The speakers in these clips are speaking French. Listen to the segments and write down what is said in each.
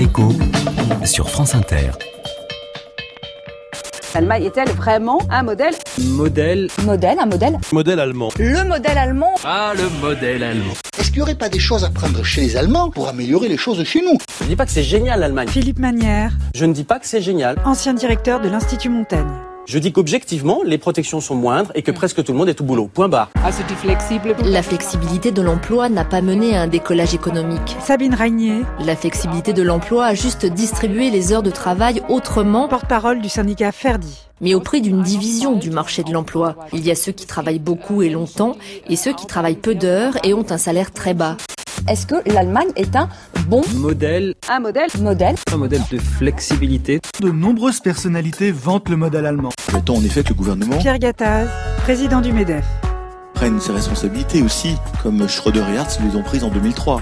l'écho sur France Inter. L'Allemagne est-elle vraiment un modèle Modèle. Modèle, un modèle Modèle allemand. Le modèle allemand Ah, le modèle allemand. Est-ce qu'il n'y aurait pas des choses à prendre chez les Allemands pour améliorer les choses chez nous? Je ne dis pas que c'est génial l'Allemagne. Philippe Manière, Je ne dis pas que c'est génial. ancien directeur de l'Institut Montaigne. Je dis qu'objectivement, les protections sont moindres et que presque tout le monde est au boulot. Point barre. La flexibilité de l'emploi n'a pas mené à un décollage économique. Sabine Ragnier, La flexibilité de l'emploi a juste distribué les heures de travail autrement, porte-parole du syndicat Ferdi. mais au prix d'une division du marché de l'emploi. Il y a ceux qui travaillent beaucoup et longtemps et ceux qui travaillent peu d'heures et ont un salaire très bas. Est-ce que l'Allemagne est un bon Modèle. Un modèle modèle? Un modèle de flexibilité. De nombreuses personnalités vantent le modèle allemand. Mettons en effet que le gouvernement Pierre Gattaz, président du MEDEF. Prenne ses responsabilités aussi, comme Schröder et Hertz les ont prises en 2003.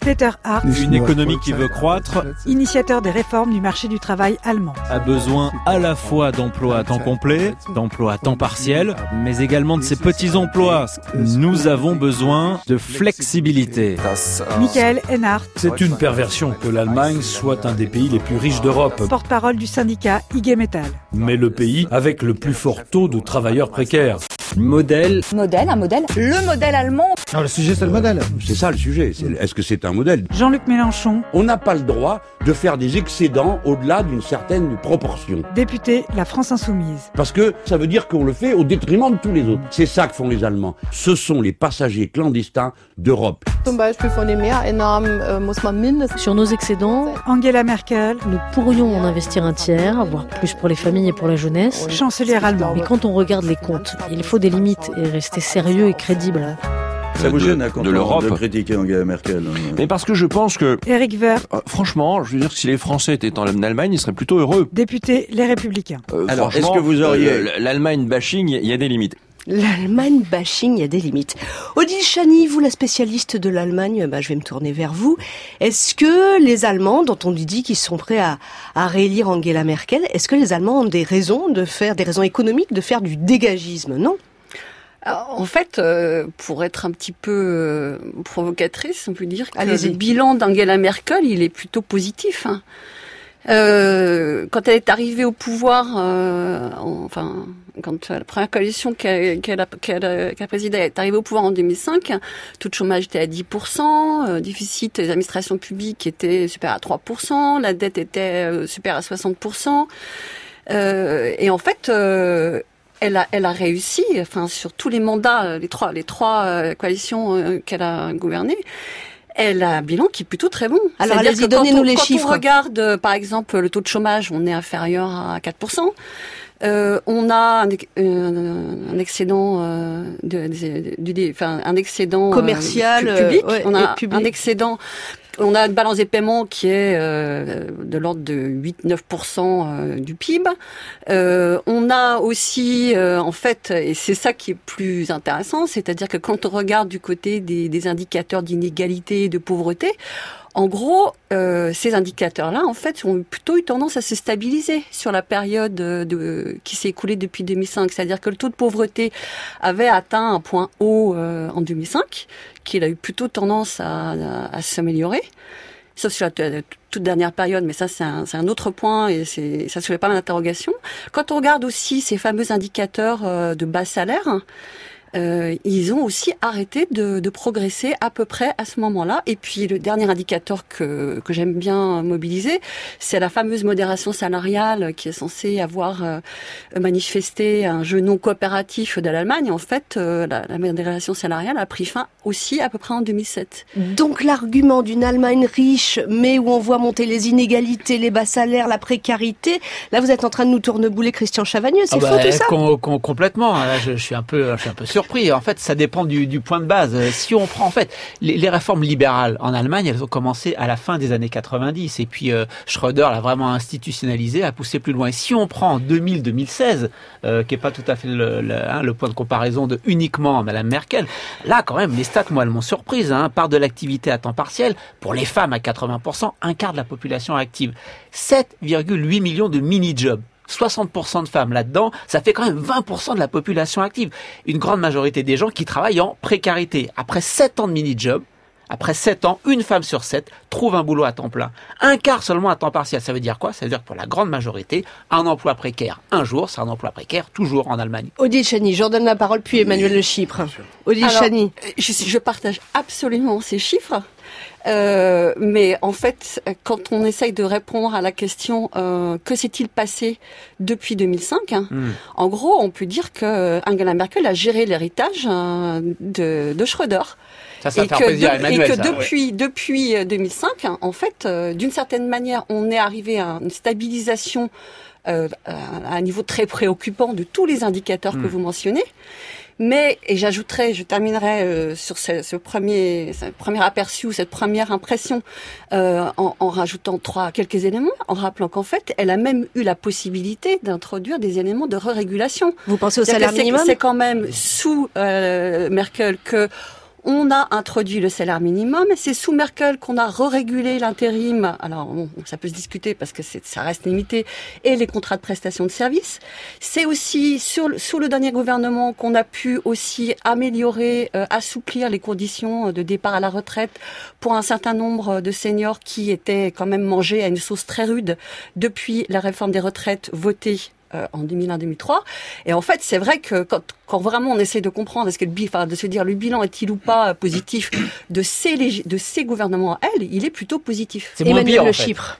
Peter Hart, Une économie qui veut croître initiateur des réformes du marché du travail allemand. a besoin à la fois d'emplois à temps complet, d'emplois à temps partiel, mais également de ces petits emplois. Nous avons besoin de flexibilité. Michael Enhart, C'est une perversion que l'Allemagne soit un des pays les plus riches d'Europe, porte-parole du syndicat IG Metall. mais le pays avec le plus fort taux de travailleurs précaires. Modèle. Modèle, un modèle Le modèle allemand Non, le sujet c'est le modèle. C'est ça le sujet. Est-ce que c'est un modèle? Jean-Luc Mélenchon, On n'a pas le droit de faire des excédents au-delà d'une certaine proportion. député La France Insoumise. Parce que ça veut dire qu'on le fait au détriment de tous les autres. C'est ça que font les Allemands. Ce sont les passagers clandestins d'Europe. Sur nos excédents, Angela Merkel, nous pourrions en investir un tiers, voire plus pour les familles et pour la jeunesse. chancelière allemande. Mais quand on regarde les comptes, il faut des limites et rester sérieux et crédible. Ça vous gêne hein, de on- l'Europe. de critiquer Angela Merkel hein. Mais parce que je pense que, Éric Woerth, euh, franchement, je veux dire que si les Français étaient en Allemagne, ils seraient plutôt heureux. député Les Républicains. Euh, Alors, est-ce que vous auriez- euh, L'Allemagne bashing, il y a des limites. L'Allemagne bashing, il y a des limites. Odile Chani, vous la spécialiste de l'Allemagne, bah, je vais me tourner vers vous. Est-ce que les Allemands, dont on dit qu'ils sont prêts à, à réélire Angela Merkel, est-ce que les Allemands ont des raisons de faire, des raisons économiques de faire du dégagisme? Non En fait, euh, pour être un petit peu euh, provocatrice, on peut dire que le bilan d'Angela Merkel, il est plutôt positif. hein. Euh, quand elle est arrivée au pouvoir, euh, en- enfin, quand la première coalition qu'elle a, a- présidée est arrivée au pouvoir en 2005, taux de chômage était à 10%, euh, déficit des administrations publiques était supérieur à 3%, la dette était supérieure à 60%. Euh, et en fait, elle a, elle a réussi, enfin sur tous les mandats, euh, les trois, les trois euh, coalitions euh, qu'elle a gouvernées. Elle a un bilan qui est plutôt très bon. Alors, allez-y, quand donnez-nous on- les quand chiffres. on regarde, par exemple, le taux de chômage, on est inférieur à 4%. Euh, on a un, euh, un excédent euh, de, de- du- enfin, un excédent Commercial, pu- public. ouais, on a public. un excédent. On a une balance des paiements qui est euh, de l'ordre de 8-9% euh, du PIB. Euh, on a aussi, en fait, et c'est ça qui est plus intéressant, c'est-à-dire que quand on regarde du côté des, indicateurs d'inégalité et de pauvreté, en gros, ces indicateurs-là, en fait, ont plutôt eu tendance à se stabiliser sur la période de, qui s'est écoulée depuis 2005. C'est-à-dire que le taux de pauvreté avait atteint un point haut en 2005, qu'il a eu plutôt tendance à, s'améliorer. Sauf sur la toute dernière période, mais ça c'est un, autre point et ça soulève pas mal d'interrogations. Quand on regarde aussi ces fameux indicateurs euh, de bas salaire, euh, ils ont aussi arrêté de, de progresser à peu près à ce moment-là. Et puis le dernier indicateur que, que j'aime bien mobiliser, c'est la fameuse modération salariale qui est censée avoir euh, manifesté un jeu non coopératif de l'Allemagne. En fait, euh, la, la modération salariale a pris fin aussi à peu près en 2007. Donc l'argument d'une Allemagne riche, mais où on voit monter les inégalités, les bas salaires, la précarité, là vous êtes en train de nous tournebouler Christian Chavagneux, c'est Ah faux bah, tout ça? com- com- Complètement. Là, je, je suis un peu, je suis un peu surpris. En fait, ça dépend du, point de base. Euh, Si on prend en fait les, réformes libérales en Allemagne, elles ont commencé à la fin des années 90 et puis euh, Schröder l'a vraiment institutionnalisé, a poussé plus loin. Et si on prend en 2000-2016, euh, qui est pas tout à fait le, hein, point de comparaison de uniquement Madame Merkel, là quand même les stats moi elles m'ont surprise. Hein, part de l'activité à temps partiel pour les femmes à 80%, un quart de la population active, 7,8 millions de mini-jobs. 60% de femmes là-dedans, ça fait quand même 20% de la population active. Une grande majorité des gens qui travaillent en précarité. Après 7 ans de mini-job, après 7 ans, une femme sur 7 trouve un boulot à temps plein. Un quart seulement à temps partiel. Ça veut dire quoi? Ça veut dire que pour la grande majorité, un emploi précaire un jour, c'est un emploi précaire toujours en Allemagne. Odile Chani, je redonne la parole, puis Emmanuel Le Chypre. Odile Chani. Je, je partage absolument ces chiffres. Euh, mais en fait, quand on essaye de répondre à la question euh, que s'est-il passé depuis 2005, hein, Hmm. en gros, on peut dire que Angela Merkel a géré l'héritage euh, de, de Schröder. Ça, ça et que, de- Emmanuel, et que ça, ouais. depuis depuis euh, 2005, hein, en fait, euh, d'une certaine manière, on est arrivé à une stabilisation euh, à un niveau très préoccupant de tous les indicateurs que Hmm. vous mentionnez. Mais, et j'ajouterai, je terminerai euh, sur ce, ce premier, ce premier aperçu, cette première impression, euh, en, en rajoutant trois quelques éléments, en rappelant qu'en fait, elle a même eu la possibilité d'introduire des éléments de régulation. Vous pensez au salaire minimum? C'est quand même sous euh, Merkel que on a introduit le salaire minimum. C'est sous Merkel qu'on a re-régulé l'intérim. Alors, bon, ça peut se discuter parce que ça reste limité. Et les contrats de prestation de services. C'est aussi sous le dernier gouvernement qu'on a pu aussi améliorer, euh, assouplir les conditions de départ à la retraite pour un certain nombre de seniors qui étaient quand même mangés à une sauce très rude depuis la réforme des retraites votée euh, en 2001-2003. Et en fait, c'est vrai que quand, quand vraiment on essaie de comprendre, est-ce que le bilan, enfin, de se dire le bilan est-il ou pas euh, positif de ces, de ces gouvernements à elle, il est plutôt positif. C'est moins pire, en Le fait. Chypre.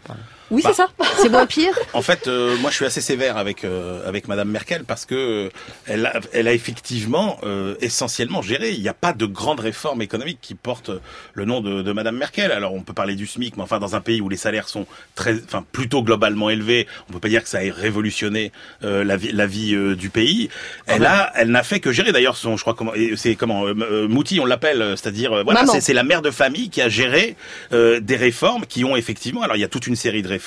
Oui, Bah, c'est ça. C'est moins pire En fait, euh, moi, je suis assez sévère avec euh, avec Madame Merkel parce que euh, elle a, elle a effectivement euh, essentiellement géré. Il n'y a pas de grande réforme économique qui porte le nom de, de Madame Merkel. Alors, on peut parler du SMIC, mais enfin, dans un pays où les salaires sont très, enfin, plutôt globalement élevés, on peut pas dire que ça ait révolutionné euh, la vie, la vie euh, du pays. Elle a, elle n'a fait que gérer. D'ailleurs, son, je crois comment, c'est comment, euh, euh, Mouti, on l'appelle, euh, c'est-à-dire, euh, voilà, c'est c'est la mère de famille qui a géré euh, des réformes qui ont effectivement. Alors, il y a toute une série de réformes.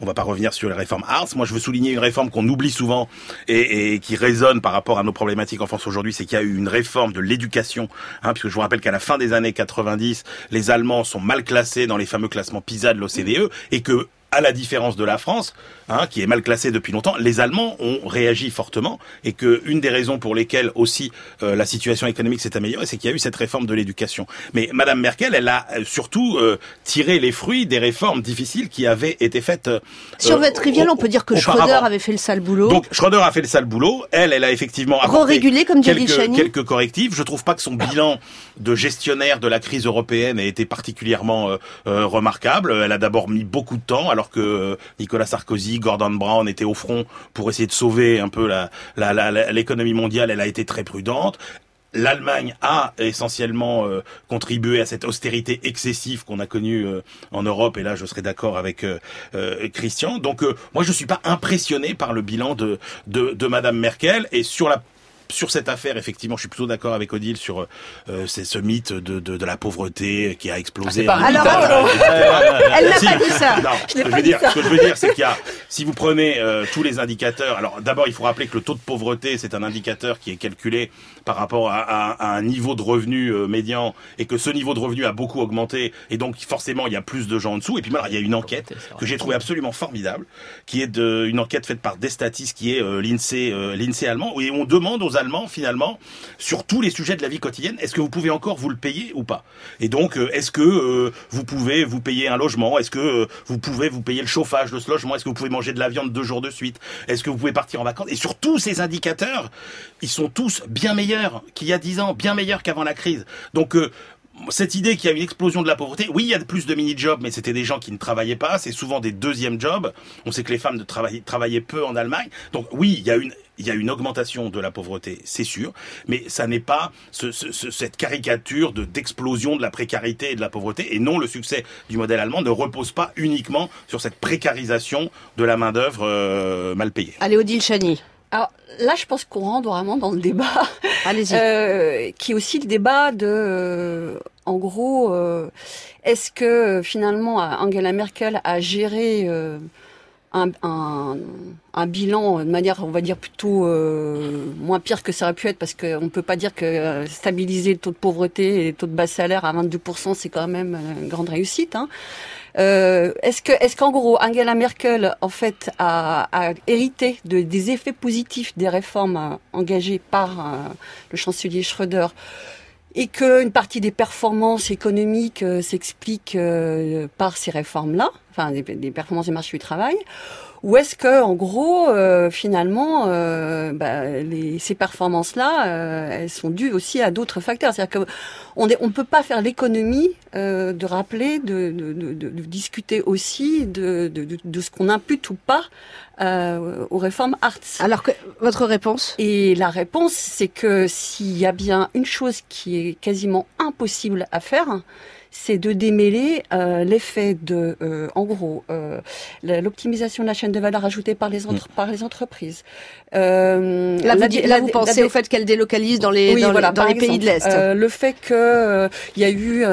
On va pas revenir sur les réformes Hartz. Moi, je veux souligner une réforme qu'on oublie souvent et, et qui résonne par rapport à nos problématiques en France aujourd'hui, c'est qu'il y a eu une réforme de l'éducation. Hein, puisque je vous rappelle qu'à la fin des années 90, les Allemands sont mal classés dans les fameux classements PISA de l'OCDE et que à la différence de la France, hein, qui est mal classée depuis longtemps, les Allemands ont réagi fortement et que une des raisons pour lesquelles aussi euh, la situation économique s'est améliorée, c'est qu'il y a eu cette réforme de l'éducation. Mais Madame Merkel, elle a euh, surtout euh, tiré les fruits des réformes difficiles qui avaient été faites. euh, Si on veut être trivial, on peut dire que auparavant. Schröder avait fait le sale boulot. Donc Schroeder a fait le sale boulot. Elle, elle a effectivement apporté comme quelques, quelques correctifs. Je trouve pas que son bilan de gestionnaire de la crise européenne ait été particulièrement euh, euh, remarquable. Elle a d'abord mis beaucoup de temps, alors que euh, Nicolas Sarkozy, Gordon Brown étaient au front pour essayer de sauver un peu l'économie mondiale. Elle a été très prudente. L'Allemagne a essentiellement euh, contribué à cette austérité excessive qu'on a connue euh, en Europe, et là je serai d'accord avec Christian. Donc moi je suis pas impressionné par le bilan de, de, de Madame Merkel, et sur la sur cette affaire, effectivement, je suis plutôt d'accord avec Odile sur euh, ce myte de, de, de la pauvreté qui a explosé. Ah, Alors, mythe, alors. Elle n'a Si. pas dit ça. Non, Je ce n'ai que je pas veux dit dire, ça. ce que je veux dire, c'est qu'il y a, si vous prenez euh, tous les indicateurs, alors d'abord il faut rappeler que le taux de pauvreté c'est un indicateur qui est calculé par rapport à, à- à un niveau de revenu euh, médian et que ce niveau de revenu a beaucoup augmenté et donc forcément il y a plus de gens en dessous. Et puis voilà, il y a une enquête que j'ai trouvée absolument formidable, qui est de, une enquête faite par Destatis, qui est l'INSEE, l'INSEE allemand, et on demande aux Finalement sur tous les sujets de la vie quotidienne, est-ce que vous pouvez encore vous le payer ou pas? Et donc, euh, est-ce que euh, vous pouvez vous payer un logement? Est-ce que euh, vous pouvez vous payer le chauffage de ce logement? Est-ce que vous pouvez manger de la viande deux jours de suite? Est-ce que vous pouvez partir en vacances? Et sur tous ces indicateurs, ils sont tous bien meilleurs qu'il y a dix ans, bien meilleurs qu'avant la crise. Donc, cette idée qu'il y a une explosion de la pauvreté, oui, il y a plus de mini-jobs, mais c'était des gens qui ne travaillaient pas, c'est souvent des deuxièmes jobs. On sait que les femmes ne travaillaient, travaillaient peu en Allemagne. Donc oui, il y a une, il y a une augmentation de la pauvreté, c'est sûr, mais ça n'est pas ce, ce- ce- cette caricature de d'explosion de la précarité et de la pauvreté. Et non, le succès du modèle allemand ne repose pas uniquement sur cette précarisation de la main d'œuvre euh, mal payée. Allez, Odile Chani. Alors là, je pense qu'on rentre vraiment dans le débat, Allez-y. euh, qui est aussi le débat de, euh, en gros, euh, est-ce que euh, finalement Angela Merkel a géré euh, un, bilan de manière, on va dire, plutôt moins pire que ça aurait pu être, parce qu'on ne peut pas dire que stabiliser le taux de pauvreté et le taux de bas salaire à 22%, c'est quand même une grande réussite. Hein. Est-ce que, est-ce qu'en gros, Angela Merkel, en fait, a, hérité de, des effets positifs des réformes engagées par le chancelier Schröder et qu'une partie des performances économiques euh, s'explique euh, par ces réformes-là, enfin des, des performances du marché du travail, ou est-ce que, en gros, euh, finalement, euh, bah, les, ces performances-là, euh, elles sont dues aussi à d'autres facteurs. C'est-à-dire qu'on ne on peut pas faire l'économie euh, de rappeler, de, de, de, de, discuter aussi de, de, de ce qu'on impute ou pas euh, aux réformes Arts. Alors que votre réponse? Et la réponse, c'est que s'il y a bien une chose qui est quasiment impossible à faire, c'est de démêler euh, l'effet de, euh, en gros, euh, l'optimisation de la chaîne de valeur ajoutée par les, entre, par les entreprises. Euh, là, vous, là, vous pensez la, au fait qu'elles délocalisent dans les, oui, dans voilà, les, dans les pays de l'Est. Euh, le fait qu'il euh, y a eu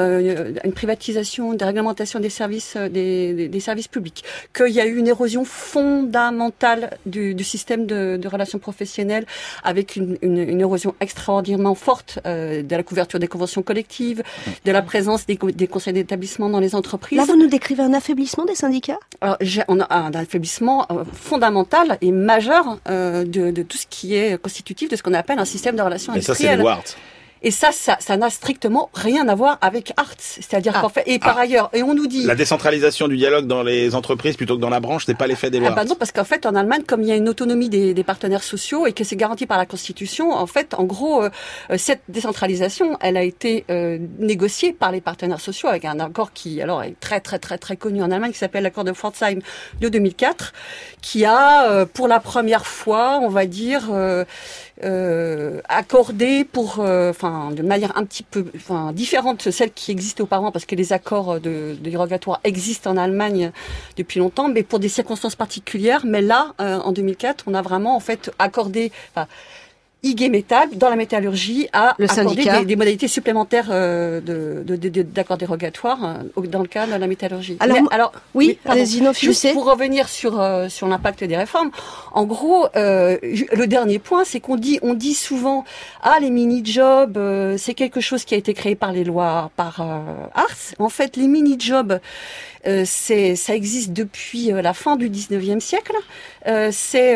une privatisation, des réglementations des services, des, des, des services publics, qu'il y a eu une érosion fondamentale du, du système de, de, relations professionnelles, avec une, une, une érosion extraordinairement forte de la couverture des conventions collectives, de la présence des, des conseils d'établissement dans les entreprises. Là, vous nous décrivez un affaiblissement des syndicats? Alors, On a un affaiblissement fondamental et majeur euh, de, de, tout ce qui est constitutif de ce qu'on appelle un système de relations Mais industrielles. ça, c'est. Et ça, ça, ça n'a strictement rien à voir avec Arts. C'est-à-dire ah. qu'en fait, et par ah. ailleurs, et on nous dit. La décentralisation du dialogue dans les entreprises plutôt que dans la branche, c'est pas l'effet des lois. Ah bah non, parce qu'en fait, en Allemagne, comme il y a une autonomie des, des partenaires sociaux et que c'est garanti par la Constitution, en fait, en gros, euh, cette décentralisation, elle a été euh, négociée par les partenaires sociaux avec un accord qui, alors, est très, très, très, très connu en Allemagne, qui s'appelle l'accord de Pforzheim de 2004, qui a, euh, pour la première fois, on va dire, euh, pour, enfin, de manière un petit peu, enfin, différente de celle qui existait auparavant, parce que les accords de, de dérogatoire existent en Allemagne depuis longtemps, mais pour des circonstances particulières. Mais là, euh, en 2004, on a vraiment en fait accordé. IG Metal, dans la métallurgie, a le accordé des, des, modalités supplémentaires euh, de, de, de, d'accords dérogatoires euh, dans le cas de la métallurgie. Alors, mais, alors oui, non, juste pour revenir sur euh, sur l'impact des réformes. En gros, euh, le dernier point, c'est qu'on dit on dit souvent ah les mini jobs, euh, c'est quelque chose qui a été créé par les lois par Ars. En fait, les mini jobs euh, c'est, ça existe depuis euh, la fin du 19e siècle. Euh, c'est,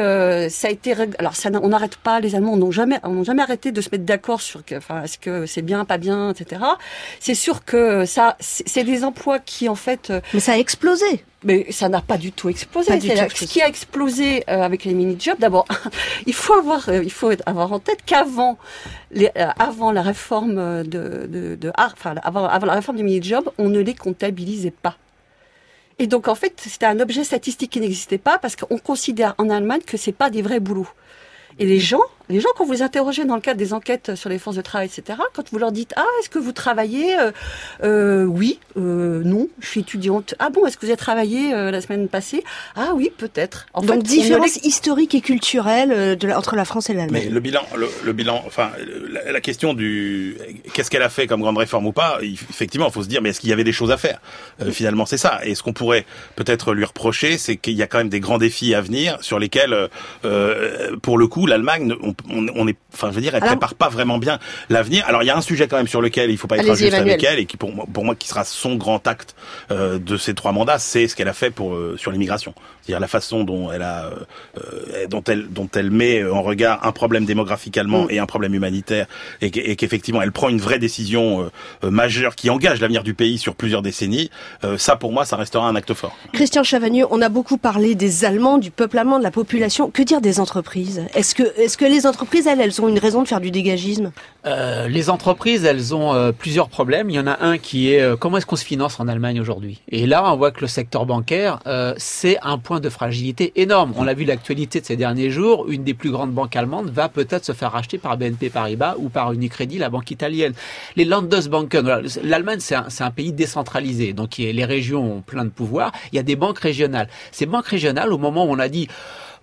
ça a été, alors ça, on n'arrête pas. Les Allemands n'ont jamais, n'ont jamais arrêté de se mettre d'accord sur, que, enfin, est-ce que c'est bien, pas bien, etc. C'est sûr que ça, c'est des emplois qui en fait. Mais ça a explosé. Mais ça n'a pas du tout explosé. Pas du tout. Ce qui a explosé euh, avec les mini-jobs, d'abord, il faut avoir, euh, il faut avoir en tête qu'avant, les, euh, avant la réforme de, de, de enfin, avant, avant la réforme des mini-jobs, on ne les comptabilisait pas. Et donc en fait, c'était un objet statistique qui n'existait pas parce qu'on considère en Allemagne que c'est pas des vrais boulots. Et les gens, les gens quand vous les interrogez dans le cadre des enquêtes sur les forces de travail, etc., quand vous leur dites ah est-ce que vous travaillez euh, euh, Oui, euh, non, je suis étudiante. Ah bon, est-ce que vous avez travaillé euh, la semaine passée? Ah oui, peut-être. En Donc fait, différence historique et culturelle euh, de la, entre la France et l'Allemagne. Mais le bilan, le, le bilan, enfin la, la question du qu'est-ce qu'elle a fait comme grande réforme ou pas Effectivement, il faut se dire mais est-ce qu'il y avait des choses à faire? Euh, Finalement, c'est ça. Et ce qu'on pourrait peut-être lui reprocher, c'est qu'il y a quand même des grands défis à venir sur lesquels, euh, pour le coup, l'Allemagne, on, on, on, est, enfin, je veux dire, elle Alors, prépare pas vraiment bien l'avenir. Alors, il y a un sujet quand même sur lequel il faut pas être injuste avec elle et qui, pour moi, pour moi, qui sera son grand acte euh, de ces trois mandats, c'est ce qu'elle a fait pour euh, sur l'immigration. C'est-à-dire la façon dont elle a, euh, dont elle, dont elle met en regard un problème démographique allemand mm. et un problème humanitaire, et qu'effectivement, elle prend une vraie décision euh, majeure qui engage l'avenir du pays sur plusieurs décennies. Euh, ça, pour moi, ça restera un acte fort. Christian Chavagneux, on a beaucoup parlé des Allemands, du peuple allemand, de la population. Que dire des entreprises? Est-ce que, est-ce que les entreprises, elles, elles ont une raison de faire du dégagisme? Euh, Les entreprises, elles ont euh, plusieurs problèmes. Il y en a un qui est euh, comment est-ce qu'on se finance en Allemagne aujourd'hui? Et là, on voit que le secteur bancaire, euh, c'est un point de fragilité énorme. On l'a vu l'actualité de ces derniers jours. Une des plus grandes banques allemandes va peut-être se faire racheter par BNP Paribas ou par Unicredit, la banque italienne. Les Landesbanken, l'Allemagne, c'est un, un, pays décentralisé. Donc les régions ont plein de pouvoirs. Il y a des banques régionales. Ces banques régionales, au moment où on a dit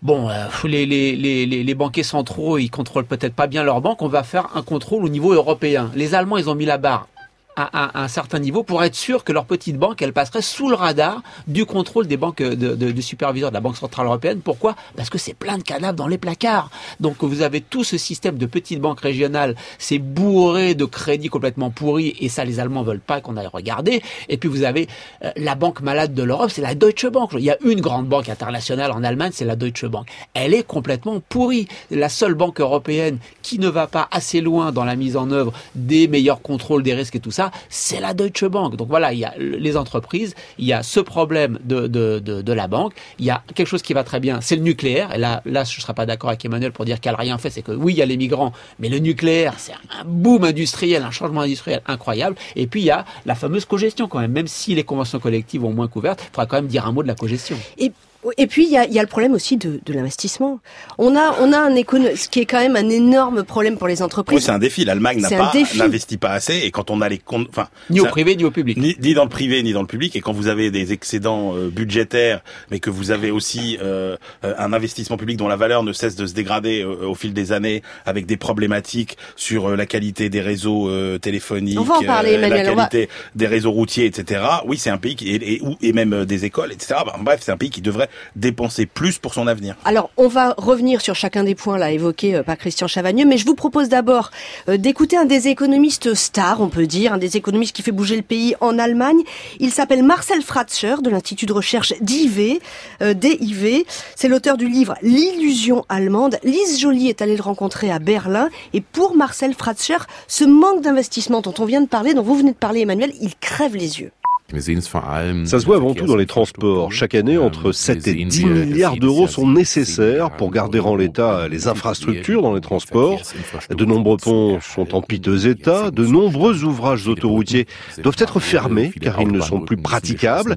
bon, euh, les, les, les, les, banquiers centraux, ils contrôlent peut-être pas bien leur banque, on va faire un contrôle au niveau européen. Les Allemands, ils ont mis la barre à, à un certain niveau pour être sûr que leur petite banque, elle passerait sous le radar du contrôle des banques de, de, du superviseur de la Banque Centrale Européenne. Pourquoi? Parce que c'est plein de cadavres dans les placards. Donc vous avez tout ce système de petites banques régionales, c'est bourré de crédits complètement pourris et ça les Allemands veulent pas qu'on aille regarder. Et puis vous avez euh, la banque malade de l'Europe, c'est la Deutsche Bank. Il y a une grande banque internationale en Allemagne, c'est la Deutsche Bank. Elle est complètement pourrie. La seule banque européenne qui ne va pas assez loin dans la mise en œuvre des meilleurs contrôles des risques et tout c'est la Deutsche Bank. Donc voilà, il y a les entreprises, il y a ce problème de, de, de, de la banque, il y a quelque chose qui va très bien, c'est le nucléaire. Et là, là, je ne serai pas d'accord avec Emmanuel pour dire qu'elle n'a rien fait. C'est que oui, il y a les migrants, mais le nucléaire, c'est un boom industriel, un changement industriel incroyable. Et puis il y a la fameuse cogestion quand même. Même si les conventions collectives ont moins couvertes, il faudra quand même dire un mot de la cogestion. Et et puis il y a, y a, le problème aussi de, de l'investissement. On a on a un écono ce qui est quand même un énorme problème pour les entreprises. Oui, c'est un défi. L'Allemagne n'a pas n'investit pas assez et quand on a les comptes, enfin ni au privé ni au public, ni, ni, dans le privé ni dans le public. Et quand vous avez des excédents euh, budgétaires, mais que vous avez aussi euh, un investissement public dont la valeur ne cesse de se dégrader euh, au fil des années, avec des problématiques sur euh, la qualité des réseaux euh, téléphoniques, on va en parler, Emmanuel, la qualité des réseaux routiers, etc. Oui, c'est un pays qui et, et, et même des écoles, etc. bref, c'est un pays qui devrait dépenser plus pour son avenir. Alors, on va revenir sur chacun des points là évoqués euh, par Christian Chavagneux, mais je vous propose d'abord euh, d'écouter un des économistes stars, on peut dire, un des économistes qui fait bouger le pays en Allemagne. Il s'appelle Marcel Fratscher de l'Institut de recherche d'IV, euh, DIV. C'est l'auteur du livre L'illusion allemande. Lise Joly est allée le rencontrer à Berlin et pour Marcel Fratscher, ce manque d'investissement dont on vient de parler, dont vous venez de parler Emmanuel, il crève les yeux. Ça se voit avant tout dans les transports. Chaque année, entre 7 et 10 milliards d'euros sont nécessaires pour garder en l'état les infrastructures dans les transports. De nombreux ponts sont en piteux état. De nombreux ouvrages autoroutiers doivent être fermés car ils ne sont plus praticables.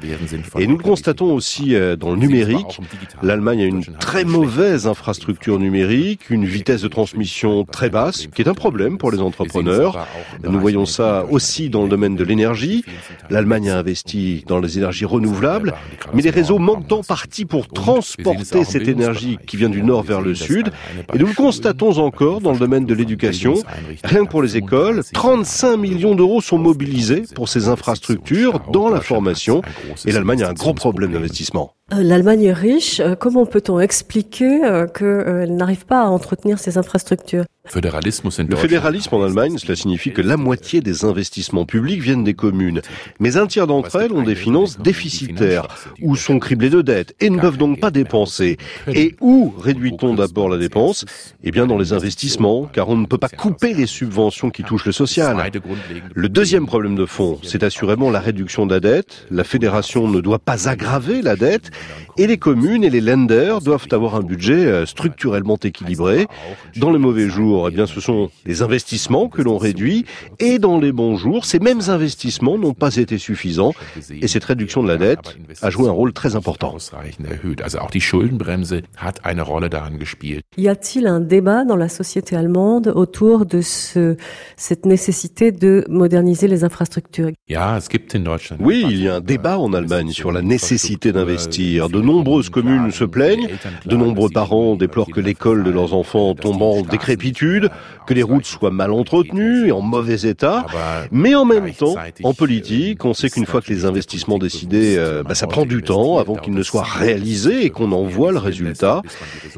Et nous le constatons aussi euh, dans le numérique. L'Allemagne a une très mauvaise infrastructure numérique, une vitesse de transmission très basse, qui est un problème pour les entrepreneurs. Nous voyons ça aussi dans le domaine de l'énergie. L'Allemagne a investi dans les énergies renouvelables, mais les réseaux manquent en partie pour transporter cette énergie qui vient du nord vers le sud. Et nous le constatons encore dans le domaine de l'éducation. Rien que pour les écoles, 35 millions d'euros sont mobilisés pour ces infrastructures dans la formation. Et l'Allemagne a un gros problème d'investissement. L'Allemagne est riche. Comment peut-on expliquer qu'elle n'arrive pas à entretenir ces infrastructures? Le fédéralisme en Allemagne, cela signifie que la moitié des investissements publics viennent des communes. Mais un tiers d'entre elles ont des finances déficitaires, ou sont criblées de dettes, et ne peuvent donc pas dépenser. Et où réduit-on d'abord la dépense? Eh bien dans les investissements, car on ne peut pas couper les subventions qui touchent le social. Le deuxième problème de fond, c'est assurément la réduction de la dette. La fédération ne doit pas aggraver la dette, et les communes et les lenders doivent avoir un budget structurellement équilibré. Dans les mauvais jours, eh bien, ce sont les investissements que l'on réduit, et dans les bons jours, ces mêmes investissements n'ont pas été suffisants, et cette réduction de la dette a joué un rôle très important. Y a-t-il un débat dans la société allemande autour de ce, cette nécessité de moderniser les infrastructures? Oui, il y a un débat en Allemagne sur la nécessité d'investir. De nombreuses communes se plaignent, de nombreux parents déplorent que l'école de leurs enfants tombe en décrépitude, que les routes soient mal entretenues et en mauvais état. Mais en même temps, en politique, on sait qu'une fois que les investissements décidés, euh, bah, ça prend du temps avant qu'ils ne soient réalisés et qu'on en voit le résultat.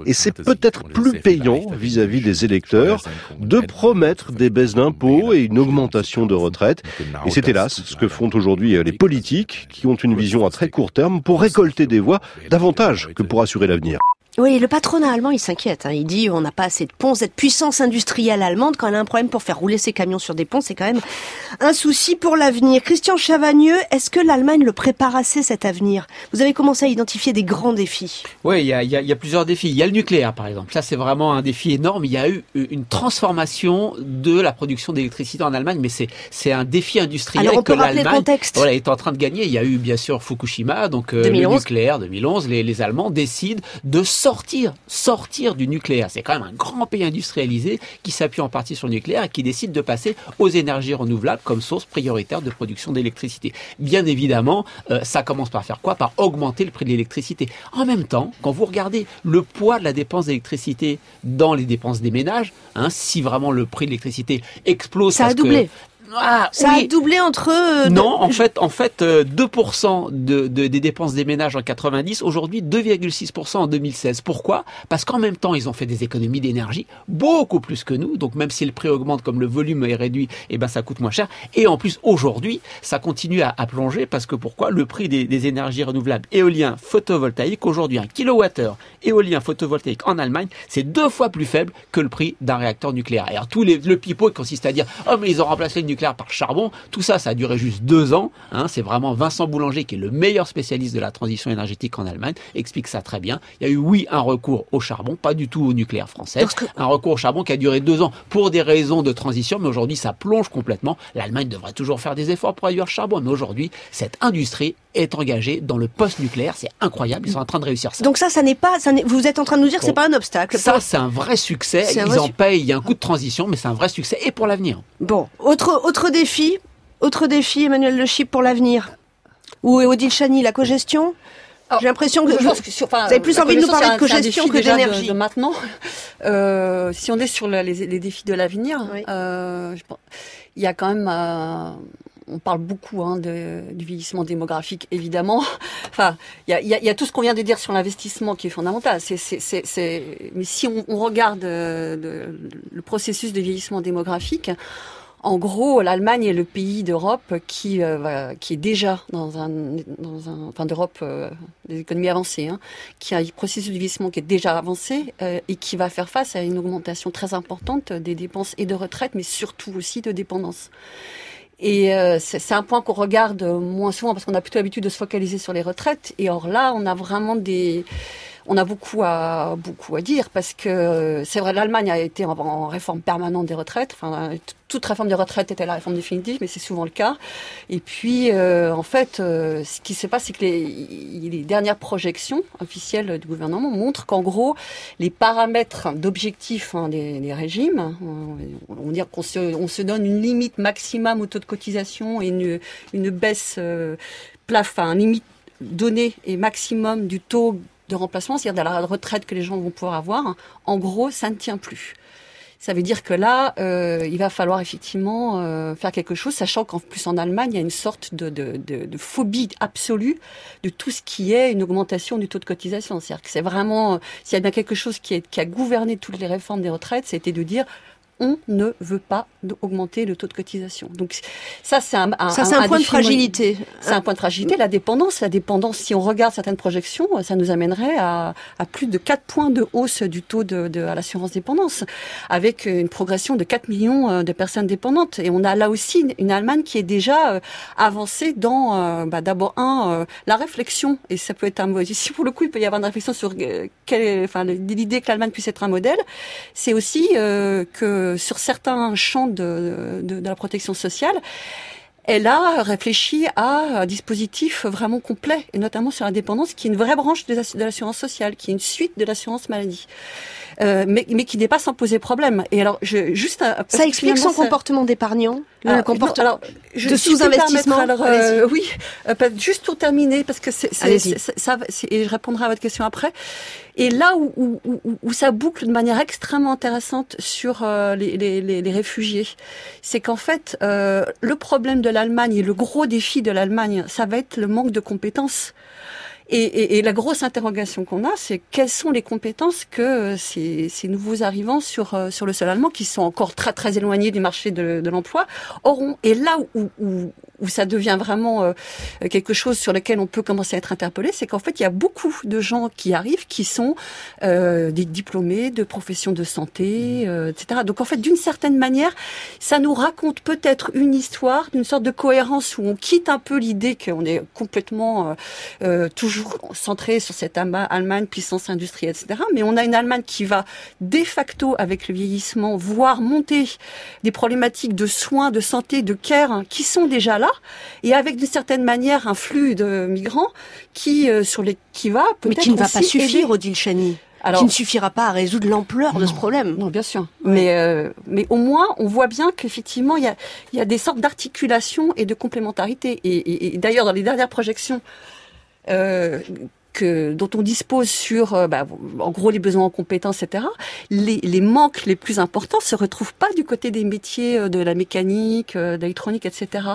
Et c'est peut-être plus payant vis-à-vis -vis des électeurs de promettre des baisses d'impôts et une augmentation de retraite. Et c'est hélas ce que font aujourd'hui les politiques qui ont une vision à très court terme pour récolter des voix davantage que pour assurer l'avenir. Oui, le patronat allemand, il s'inquiète. Hein. Il dit on n'a pas assez de ponts. Cette puissance industrielle allemande, quand elle a un problème pour faire rouler ses camions sur des ponts, c'est quand même un souci pour l'avenir. Christian Chavagneux, est-ce que l'Allemagne le prépare assez cet avenir? Vous avez commencé à identifier des grands défis. Oui, il y a, y, a, y a, plusieurs défis. Il y a le nucléaire, par exemple. Ça, c'est vraiment un défi énorme. Il y a eu une transformation de la production d'électricité en Allemagne, mais c'est c'est un défi industriel Alors on que l'Allemagne contexte. voilà, est en train de gagner. Il y a eu bien sûr Fukushima, donc euh, le 2011. nucléaire 2011. Les, les Allemands décident de sortir sortir du nucléaire. C'est quand même un grand pays industrialisé qui s'appuie en partie sur le nucléaire et qui décide de passer aux énergies renouvelables comme source prioritaire de production d'électricité. Bien évidemment, euh, ça commence par faire quoi? Par augmenter le prix de l'électricité. En même temps, quand vous regardez le poids de la dépense d'électricité dans les dépenses des ménages, hein, si vraiment le prix de l'électricité explose, Ça a que- doublé. Ah, ça a doublé entre eux. Non, en fait, en fait, 2% de, de, des dépenses des ménages en 90, aujourd'hui 2,6% en 2016. Pourquoi? Parce qu'en même temps, ils ont fait des économies d'énergie beaucoup plus que nous. Donc même si le prix augmente, comme le volume est réduit, eh ben ça coûte moins cher. Et en plus, aujourd'hui, ça continue à, à, plonger parce que pourquoi? Le prix des, des énergies renouvelables éolien, photovoltaïque, aujourd'hui un kilowattheure éolien photovoltaïque en Allemagne, c'est deux fois plus faible que le prix d'un réacteur nucléaire. Alors tout les, le pipeau consiste à dire oh mais ils ont remplacé le nucléaire par charbon. Tout ça, ça a duré juste deux ans. Hein. C'est vraiment Vincent Boulanger qui est le meilleur spécialiste de la transition énergétique en Allemagne explique ça très bien. Il y a eu oui un recours au charbon, pas du tout au nucléaire français. Un recours au charbon qui a duré deux ans pour des raisons de transition, mais aujourd'hui ça plonge complètement. L'Allemagne devrait toujours faire des efforts pour réduire le charbon, mais aujourd'hui cette industrie est engagée dans le post-nucléaire. C'est incroyable. Ils sont en train de réussir ça. Donc ça, ça n'est pas, ça vous êtes en train de nous dire, que c'est pas un obstacle. Ça, c'est un vrai succès. Ils vrai en payent. Il y a un coût de transition, mais c'est un vrai succès et pour l'avenir. Bon, autre autre défi, autre défi, Emmanuel Le Chip pour l'avenir. Ou Odile Chani, la cogestion. J'ai l'impression que, je, que sur, enfin, vous avez plus envie de nous parler de cogestion que d'énergie. De, de, maintenant, euh, si on est sur les, les défis de l'avenir, oui. euh, il y a quand même euh, on parle beaucoup hein, de, du vieillissement démographique, évidemment. Enfin, il y a, y, y a, tout ce qu'on vient de dire sur l'investissement qui est fondamental. C'est, c'est, c'est, Mais si on, on regarde de, le processus de vieillissement démographique, en gros, l'Allemagne est le pays d'Europe qui euh, est déjà dans un dans enfin d'Europe euh, des économies avancées, hein, qui a un processus de vieillissement qui est déjà avancé euh, et qui va faire face à une augmentation très importante des dépenses et de retraite, mais surtout aussi de dépendance. Et euh, c'est un point qu'on regarde moins souvent parce qu'on a plutôt l'habitude de se focaliser sur les retraites. Et or là, on a vraiment des, on a beaucoup à beaucoup à dire parce que c'est vrai, l'Allemagne a été en, réforme permanente des retraites. Enfin, toute réforme des retraites était la réforme définitive, mais c'est souvent le cas. Et puis, euh, en fait, euh, ce qui se passe, c'est que les, dernières projections officielles du gouvernement montrent qu'en gros, les paramètres d'objectifs hein, des, régimes, on, on dire qu'on se, on donne une limite maximum au taux de cotisation et une, une baisse euh, plafond, limite donnée et maximum du taux de remplacement, c'est-à-dire de la retraite que les gens vont pouvoir avoir, en gros, ça ne tient plus. Ça veut dire que là, euh, il va falloir effectivement euh, faire quelque chose, sachant qu'en plus en Allemagne, il y a une sorte de, de, de, de, phobie absolue de tout ce qui est une augmentation du taux de cotisation. C'est-à-dire que c'est vraiment, s'il y a bien quelque chose qui, est, qui a gouverné toutes les réformes des retraites, c'était de dire on ne veut pas augmenter le taux de cotisation. Donc ça, c'est un, un, ça, c'est un, un, point de fragilité. C'est un point de fragilité. La dépendance, la dépendance, si on regarde certaines projections, ça nous amènerait à, à plus de 4 points de hausse du taux de, de à l'assurance dépendance, avec une progression de 4 millions de personnes dépendantes. Et on a là aussi une, Allemagne qui est déjà avancée dans, bah, d'abord un, la réflexion. Et ça peut être un si pour le coup il peut y avoir une réflexion sur quelle, enfin l'idée que l'Allemagne puisse être un modèle, c'est aussi euh, que sur certains champs de, la protection sociale, elle a réfléchi à un dispositif vraiment complet, et notamment sur l'indépendance, qui est une vraie branche de l'assurance sociale, qui est une suite de l'assurance maladie. Euh, mais, mais, qui n'est pas sans poser problème. Et alors, je, juste ça explique son ça... comportement d'épargnant, le comportement de sous-investissement. Alors, euh, oui, euh, juste pour terminer, parce que c'est ça, et je répondrai à votre question après. Et là où, où, où, où, ça boucle de manière extrêmement intéressante sur euh, les, les, les, réfugiés, c'est qu'en fait, euh, le problème de l'Allemagne et le gros défi de l'Allemagne, ça va être le manque de compétences. Et, et, et, la grosse interrogation qu'on a, c'est quelles sont les compétences que ces, ces, nouveaux arrivants sur sur le sol allemand, qui sont encore très très éloignés du marché de, de l'emploi, auront. Et là où, où, où ça devient vraiment euh, quelque chose sur lequel on peut commencer à être interpellé, c'est qu'en fait, il y a beaucoup de gens qui arrivent qui sont euh, des diplômés de professions de santé, euh, etc. Donc en fait, d'une certaine manière, ça nous raconte peut-être une histoire d'une sorte de cohérence où on quitte un peu l'idée qu'on est complètement toujours centré sur cette Allemagne puissance industrielle, etc. Mais on a une Allemagne qui va de facto, avec le vieillissement, voir monter des problématiques de soins, de santé, de care hein, qui sont déjà là et avec d'une certaine manière un flux de migrants qui euh, sur les qui va peut-être mais qui ne va pas suffire, Odile Chani. Alors, qui ne suffira pas à résoudre l'ampleur de ce problème. Non, bien sûr. Ouais. Mais euh, mais au moins, on voit bien qu'effectivement, il y a y a des sortes d'articulation et de complémentarité. Et, et, et d'ailleurs, dans les dernières projections euh, que dont on dispose sur, euh, bah, en gros, les besoins en compétences, etc. Les, les manques les plus importants se retrouvent pas du côté des métiers euh, de la mécanique, euh, d'électronique, etc.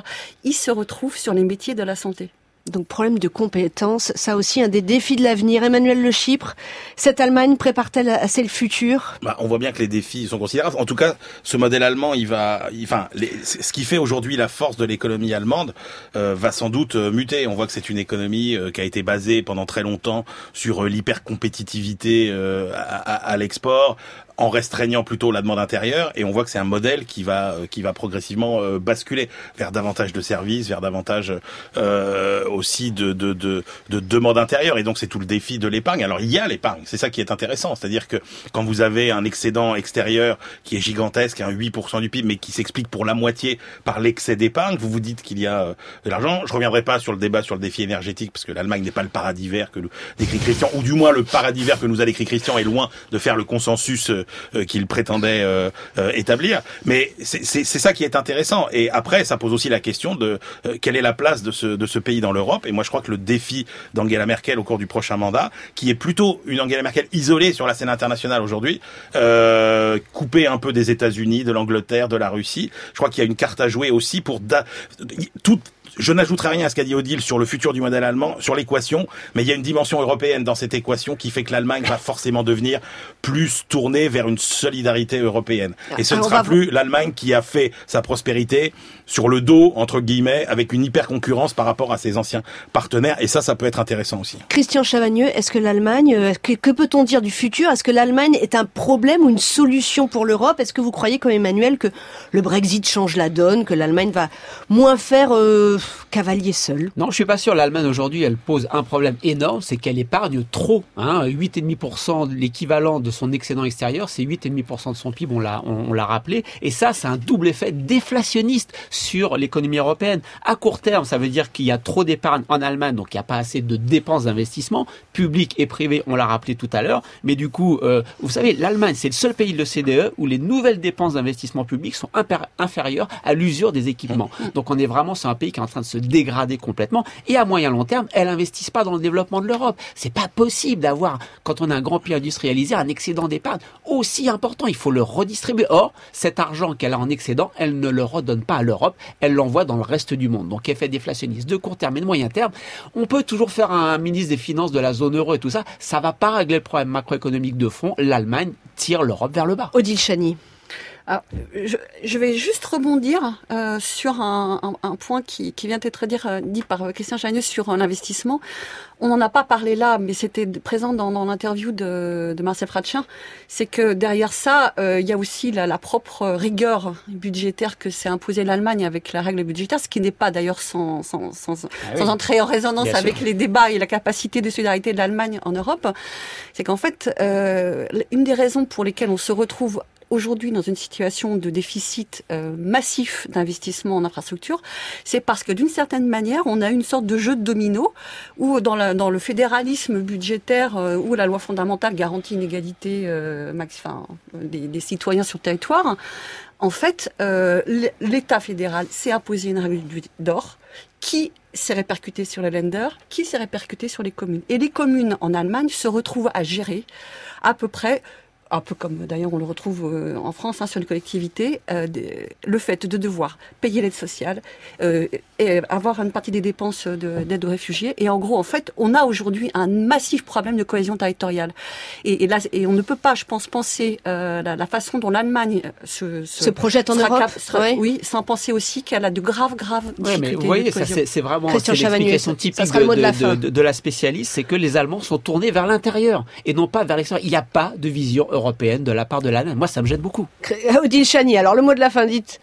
Ils se retrouvent sur les métiers de la santé. Donc problème de compétences, ça aussi un des défis de l'avenir. Emmanuel Le Chypre, cette Allemagne prépare-t-elle assez le futur? Bah, On voit bien que les défis sont considérables. En tout cas, ce modèle allemand, il va, enfin, ce qui fait aujourd'hui la force de l'économie allemande euh, va sans doute euh, muter. On voit que c'est une économie euh, qui a été basée pendant très longtemps sur euh, l'hyper compétitivité euh, à, à, à l'export, en restreignant plutôt la demande intérieure et on voit que c'est un modèle qui va qui va progressivement euh, basculer vers davantage de services, vers davantage euh, aussi de, de, de, de demande intérieure et donc c'est tout le défi de l'épargne. Alors il y a l'épargne, c'est ça qui est intéressant, c'est-à-dire que quand vous avez un excédent extérieur qui est gigantesque, un 8% du PIB mais qui s'explique pour la moitié par l'excès d'épargne, vous vous dites qu'il y a euh, de l'argent. Je reviendrai pas sur le débat sur le défi énergétique parce que l'Allemagne n'est pas le paradis vert que décrit Christian ou du moins le paradis vert que nous a décrit Christian est loin de faire le consensus euh, qu'il prétendait euh, euh, établir. Mais c'est ça qui est intéressant. Et après, ça pose aussi la question de euh, quelle est la place de ce, de ce pays dans l'Europe. Et moi, je crois que le défi d'Angela Merkel au cours du prochain mandat, qui est plutôt une Angela Merkel isolée sur la scène internationale aujourd'hui, euh, coupée un peu des États-Unis, de l'Angleterre, de la Russie, je crois qu'il y a une carte à jouer aussi pour tout je n'ajouterai rien à ce qu'a dit Odile sur le futur du modèle allemand, sur l'équation, mais il y a une dimension européenne dans cette équation qui fait que l'Allemagne va forcément devenir plus tournée vers une solidarité européenne. Et ce ne sera plus l'Allemagne qui a fait sa prospérité sur le dos, entre guillemets, avec une hyper concurrence par rapport à ses anciens partenaires. Et ça, ça peut être intéressant aussi. Christian Chavagneux, est-ce que l'Allemagne, que, que peut-on dire du futur? Est-ce que l'Allemagne est un problème ou une solution pour l'Europe? Est-ce que vous croyez, comme Emmanuel, que le Brexit change la donne, que l'Allemagne va moins faire euh, cavalier seul Non, je suis pas sûr. L'Allemagne aujourd'hui, elle pose un problème énorme, c'est qu'elle épargne trop. Hein, 8,5% l'équivalent de son excédent extérieur, c'est 8,5% de son PIB, on l'a, on, on l'a rappelé. Et ça, c'est un double effet déflationniste sur l'économie européenne. À court terme, ça veut dire qu'il y a trop d'épargne en Allemagne, donc il n'y a pas assez de dépenses d'investissement, publiques et privées, on l'a rappelé tout à l'heure. Mais du coup, euh, vous savez, l'Allemagne, c'est le seul pays de l'OCDE où les nouvelles dépenses d'investissement public sont inférieures à l'usure des équipements. Donc on est vraiment sur un pays qui est en train de se dégrader complètement. Et à moyen long terme, elle n'investisse pas dans le développement de l'Europe. C'est pas possible d'avoir, quand on a un grand pays industrialisé, un excédent d'épargne aussi important. Il faut le redistribuer. Or, cet argent qu'elle a en excédent, elle ne le redonne pas à l'Europe. Elle l'envoie dans le reste du monde. Donc, effet déflationniste de court terme et de moyen terme. On peut toujours faire un ministre des Finances de la zone euro et tout ça. Ça va pas régler le problème macroéconomique de fond. L'Allemagne tire l'Europe vers le bas. Odile Chani. Alors, je, je, vais juste rebondir euh, sur un, un, un, point qui, qui vient d'être dit, euh, dit par Christian Chagneux sur euh, l'investissement. On n'en a pas parlé là, mais c'était présent dans, dans l'interview de, de Marcel Fratchin. C'est que derrière ça, euh, il y a aussi la, la, propre rigueur budgétaire que s'est imposée l'Allemagne avec la règle budgétaire, ce qui n'est pas d'ailleurs sans, sans, sans, ah sans entrer en résonance Bien avec sûr. les débats et la capacité de solidarité de l'Allemagne en Europe. C'est qu'en fait, euh, une des raisons pour lesquelles on se retrouve aujourd'hui dans une situation de déficit euh, massif d'investissement en infrastructure, c'est parce que d'une certaine manière, on a une sorte de jeu de domino où dans, le fédéralisme budgétaire euh, où la loi fondamentale garantit une égalité euh, des, citoyens sur le territoire, en fait, l'État fédéral s'est imposé une règle d'or qui s'est répercuté sur les lenders, qui s'est répercuté sur les communes. Et les communes en Allemagne se retrouvent à gérer à peu près un peu comme d'ailleurs on le retrouve euh, en France hein, sur les collectivités, euh, le fait de devoir payer l'aide sociale euh, et avoir une partie des dépenses d'aide aux réfugiés. Et en gros, en fait, on a aujourd'hui un massif problème de cohésion territoriale. Et, et, là, et on ne peut pas, je pense, penser la, la, façon dont l'Allemagne se, se, se, projette en Europe, cap, sera, oui. oui. sans penser aussi qu'elle a de graves, graves ouais, mais vous voyez, c'est vraiment l'explication typique de, de, la de, de, la spécialiste, c'est que les Allemands sont tournés vers l'intérieur et non pas vers l'extérieur. Il n'y a pas de vision européenne de la part de l'Allemagne. Moi, ça me gêne beaucoup. Odile Chani, alors le mot de la fin, dites.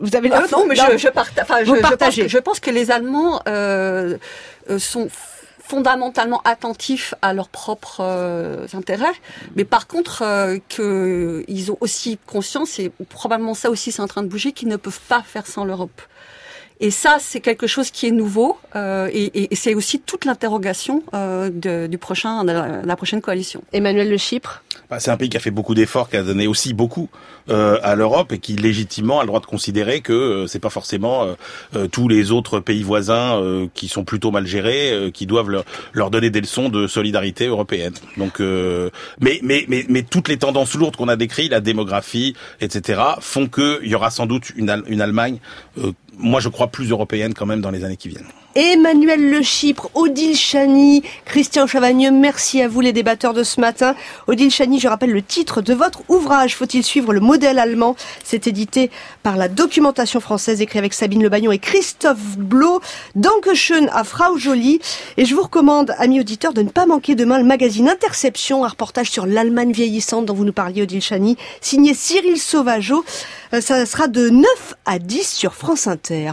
Vous avez euh, non, mais je, je, parta enfin, je, je, pense que, je, pense que, les Allemands euh, sont fondamentalement attentifs à leurs propres euh, intérêts, mais par contre euh, qu'ils ont aussi conscience, et probablement ça aussi c'est en train de bouger, qu'ils ne peuvent pas faire sans l'Europe. Et ça, c'est quelque chose qui est nouveau euh, et, et, c'est aussi toute l'interrogation euh, du prochain, de la, prochaine coalition. Emmanuel Le Chypre bah, C'est un pays qui a fait beaucoup d'efforts, qui a donné aussi beaucoup euh, à l'Europe et qui légitimement a le droit de considérer que euh, c'est pas forcément euh, euh, tous les autres pays voisins qui sont plutôt mal gérés qui doivent leur, leur, donner des leçons de solidarité européenne. Donc, mais, mais, mais, mais toutes les tendances lourdes qu'on a décrites, la démographie, etc., font qu'il y aura sans doute une, une Allemagne moi je crois plus européenne quand même dans les années qui viennent. Emmanuel Le Chypre, Odile Chani, Christian Chavagneux, merci à vous les débatteurs de ce matin. Odile Chani, je rappelle le titre de votre ouvrage, Faut-il suivre le modèle allemand? C'est édité par la documentation française, écrit avec Sabine Lebaillon et Christophe Blo. Dankeschön à Frau Jolie. Et je vous recommande, amis auditeurs, de ne pas manquer demain le magazine Interception, un reportage sur l'Allemagne vieillissante dont vous nous parliez, Odile Chani, signé Cyril Sauvageau. Euh, ça sera de 9 à 10 sur France Inter.